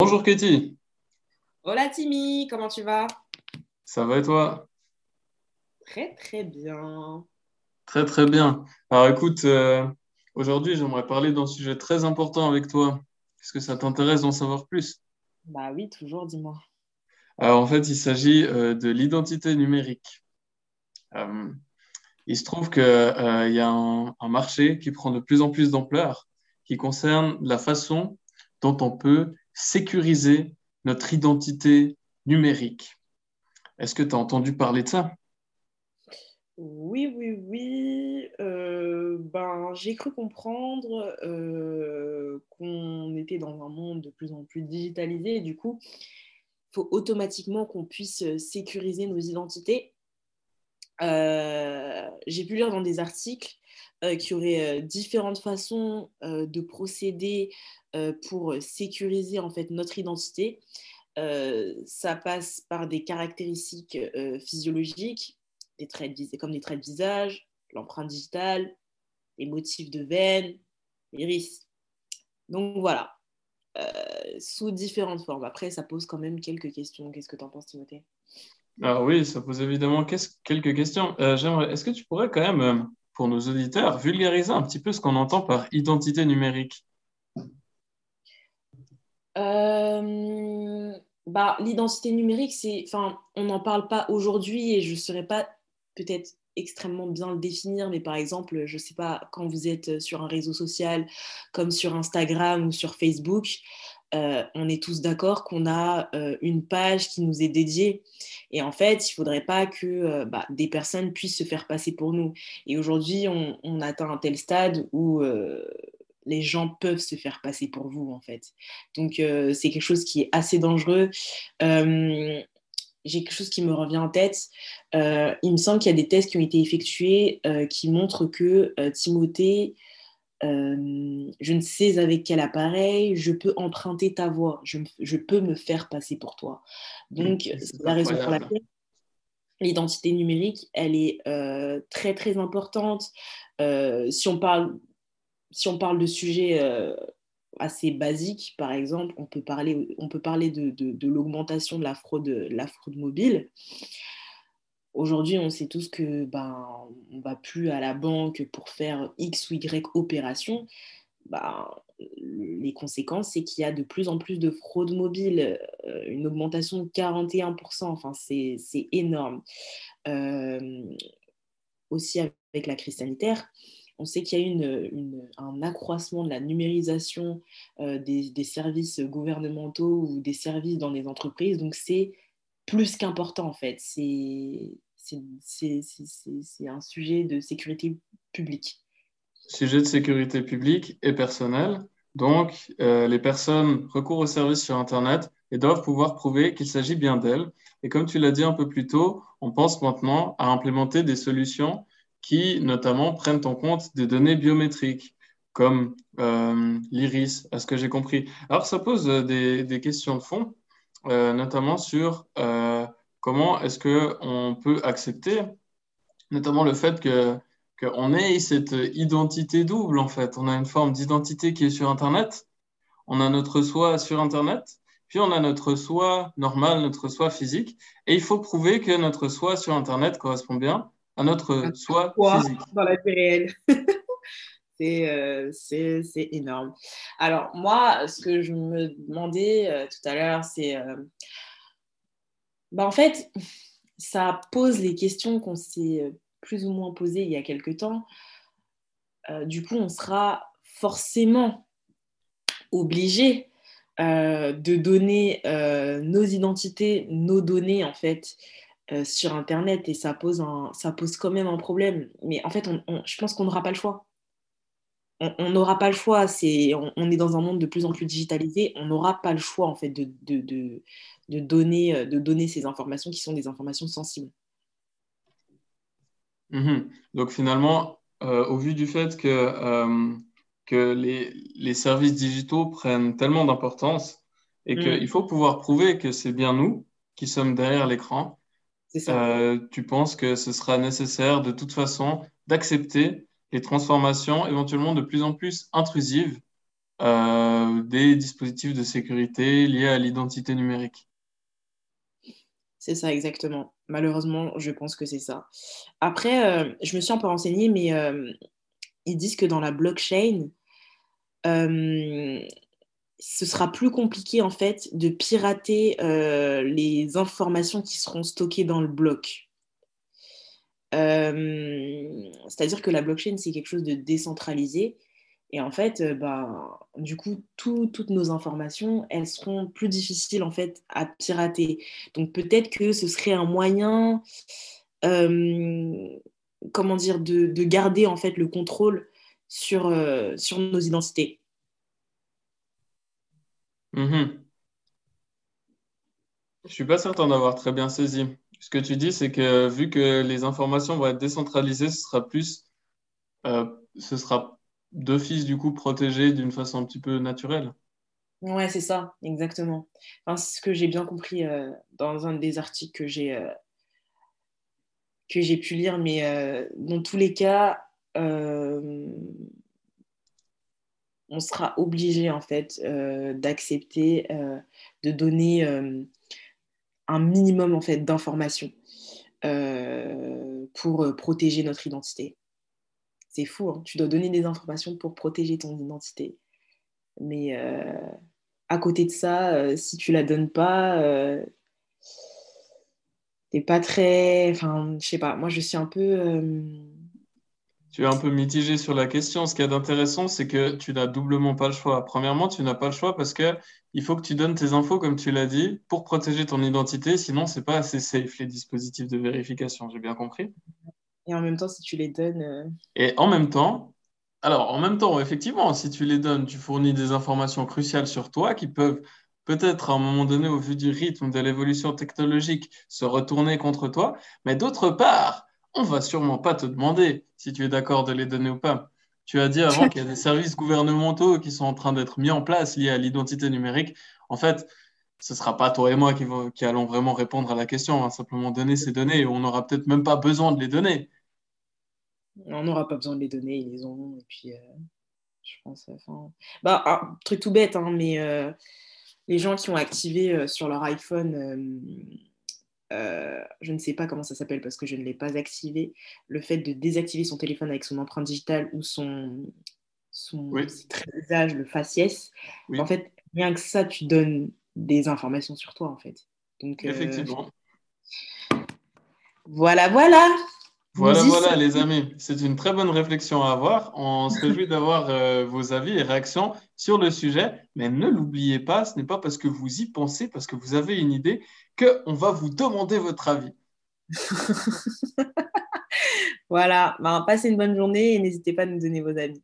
Bonjour Katie. Hola Timmy, comment tu vas? Ça va et toi? Très très bien. Très très bien. Alors écoute, euh, aujourd'hui j'aimerais parler d'un sujet très important avec toi. Est-ce que ça t'intéresse d'en savoir plus? Bah oui, toujours, dis-moi. Alors en fait, il s'agit euh, de l'identité numérique. Euh, il se trouve qu'il y a un, un marché qui prend de plus en plus d'ampleur, qui concerne la façon dont on peut sécuriser notre identité numérique. Est-ce que tu as entendu parler de ça? Oui, oui, oui. Euh, ben, j'ai cru comprendre euh, qu'on était dans un monde de plus en plus digitalisé et du coup, il faut automatiquement qu'on puisse sécuriser nos identités. Euh, j'ai pu lire dans des articles qu'il y aurait différentes façons de procéder pour sécuriser en fait notre identité. ça passe par des caractéristiques physiologiques, des traits de, comme des traits de visage, l'empreinte digitale, les motifs de veine, l'iris. Donc voilà, sous différentes formes. Après, ça pose quand même quelques questions. Qu'est-ce que tu en penses, Timothée? Ah oui, ça pose évidemment quelques questions. Est-ce que tu pourrais quand même pour nos auditeurs, vulgariser un petit peu ce qu'on entend par identité numérique? Euh, bah, L'identité numérique, c'est, on n'en parle pas aujourd'hui et je ne saurais pas peut-être extrêmement bien le définir, mais par exemple, je ne sais pas, quand vous êtes sur un réseau social comme sur Instagram ou sur Facebook, euh, on est tous d'accord qu'on a euh, une page qui nous est dédiée. Et en fait, il ne faudrait pas que euh, bah, des personnes puissent se faire passer pour nous. Et aujourd'hui, on, on, atteint un tel stade où les gens peuvent se faire passer pour vous, en fait. Donc, c'est quelque chose qui est assez dangereux. j'ai quelque chose qui me revient en tête. il me semble qu'il y a des tests qui ont été effectués qui montrent que Timothée euh, je ne sais avec quel appareil, je peux emprunter ta voix, je, je peux me faire passer pour toi. Donc, c'est la raison pour laquelle l'identité numérique, elle est euh, très, très importante. Euh, si, on parle, si on parle de sujets assez basiques, par exemple, on peut parler, on peut parler de, de, de l'augmentation de la fraude, la fraude mobile. Aujourd'hui, on sait tous que ben, on va plus à la banque pour faire X ou Y opération. Ben, les conséquences, c'est qu'il y a de plus en plus de fraude mobile, euh, une augmentation de 41%, enfin, c'est énorme. Euh, aussi avec la crise sanitaire, on sait qu'il y a une, un accroissement de la numérisation euh, des, des, services gouvernementaux ou des services dans les entreprises, donc c'est plus qu'important en fait. Un sujet de sécurité publique. Sujet de sécurité publique et personnelle. Donc, euh, les personnes recourent aux services sur Internet et doivent pouvoir prouver qu'il s'agit bien d'elles. Et comme tu l'as dit un peu plus tôt, on pense maintenant à implémenter des solutions qui, notamment, prennent en compte des données biométriques, comme euh, l'iris, à ce que j'ai compris. Alors, ça pose des, des questions de fond, euh, notamment sur comment est-ce qu'on peut accepter notamment le fait que qu'on ait cette identité double en fait. On a une forme d'identité qui est sur Internet, on a notre soi sur Internet, puis on a notre soi normal, notre soi physique, et il faut prouver que notre soi sur Internet correspond bien à notre soi physique. Dans la vie réelle. Euh, c'est énorme. Alors moi, ce que je me demandais euh, tout à l'heure, c'est... Euh, bah, en fait, ça pose les questions qu'on s'est euh, plus ou moins posées il y a quelque temps. Euh, du coup, on sera forcément obligé euh, de donner nos identités, nos données en fait sur Internet et ça pose, un, ça pose quand même un problème. Mais en fait, je pense qu'on n'aura pas le choix on n'aura pas le choix. C'est, on, est dans un monde de plus en plus digitalisé. On n'aura pas le choix en fait de, de, de, donner, euh, de donner ces informations qui sont des informations sensibles. Mhm. Donc finalement, euh, au vu du fait que, euh, que les, les, services digitaux prennent tellement d'importance et qu'il mm. faut pouvoir prouver que c'est bien nous qui sommes derrière l'écran, tu penses que ce sera nécessaire de toute façon d'accepter les transformations éventuellement de plus en plus intrusives euh, des dispositifs de sécurité liés à l'identité numérique. C'est ça, exactement. Malheureusement, je pense que c'est ça. Après, euh, je me suis un peu renseignée, mais euh, ils disent que dans la blockchain, ce sera plus compliqué en fait de pirater les informations qui seront stockées dans le bloc. C'est-à-dire que la blockchain, c'est quelque chose de décentralisé et en fait, euh, bah, du coup, toutes nos informations, elles seront plus difficiles en fait à pirater. Donc peut-être que ce serait un moyen, euh, comment dire, de, garder en fait le contrôle sur, euh, sur nos identités. Mm-hmm. Je suis pas certain d'avoir très bien saisi. Ce que tu dis, c'est que vu que les informations vont être décentralisées, ce sera plus, ce sera d'office du coup protégé d'une façon un petit peu naturelle. Ouais, c'est ça, exactement. C'est ce que j'ai bien compris euh, dans un des articles que j'ai euh, que j'ai pu lire, mais euh, dans tous les cas, on sera obligé en fait d'accepter de donner un minimum en fait d'informations pour protéger notre identité. C'est fou, hein. tu dois donner des informations pour protéger ton identité. Mais euh, à côté de ça, euh, si tu la donnes pas, euh, t'es pas très. Enfin, je sais pas, moi je suis un peu. Tu es un peu mitigé sur la question. Ce qui est intéressant, c'est que tu n'as doublement pas le choix. Premièrement, tu n'as pas le choix parce que il faut que tu donnes tes infos, comme tu l'as dit, pour protéger ton identité. Sinon, c'est pas assez safe les dispositifs de vérification. J'ai bien compris? Et en même temps, si tu les donnes. Euh, Et en même temps, alors en même temps, effectivement, si tu les donnes, tu fournis des informations cruciales sur toi qui peuvent peut-être à un moment donné, au vu du rythme de l'évolution technologique, se retourner contre toi. Mais d'autre part, on va sûrement pas te demander si tu es d'accord de les donner ou pas. Tu as dit avant qu'il y a des services gouvernementaux qui sont en train d'être mis en place liés à l'identité numérique. En fait, ce ne sera pas toi et moi qui, qui, allons vraiment répondre à la question. On va simplement donner ces données et on n'aura peut-être même pas besoin de les donner. On n'aura pas besoin de les donner, ils les ont. Et puis, euh, je pense. Enfin... Bah, un truc tout bête, hein, mais euh, les gens qui ont activé euh, sur leur iPhone, je ne sais pas comment ça s'appelle parce que je ne l'ai pas activé, le fait de désactiver son téléphone avec son empreinte digitale ou son, son visage, le faciès. En fait, rien que ça, tu donnes des informations sur toi, en fait. Donc, euh, Effectivement. Voilà, voilà. Voilà, voilà, les amis. C'est une très bonne réflexion à avoir. On se réjouit d'avoir euh, vos avis et réactions sur le sujet. Mais ne l'oubliez pas, ce n'est pas parce que vous y pensez, parce que vous avez une idée, qu'on va vous demander votre avis. voilà. Ben, passez une bonne journée et n'hésitez pas à nous donner vos avis.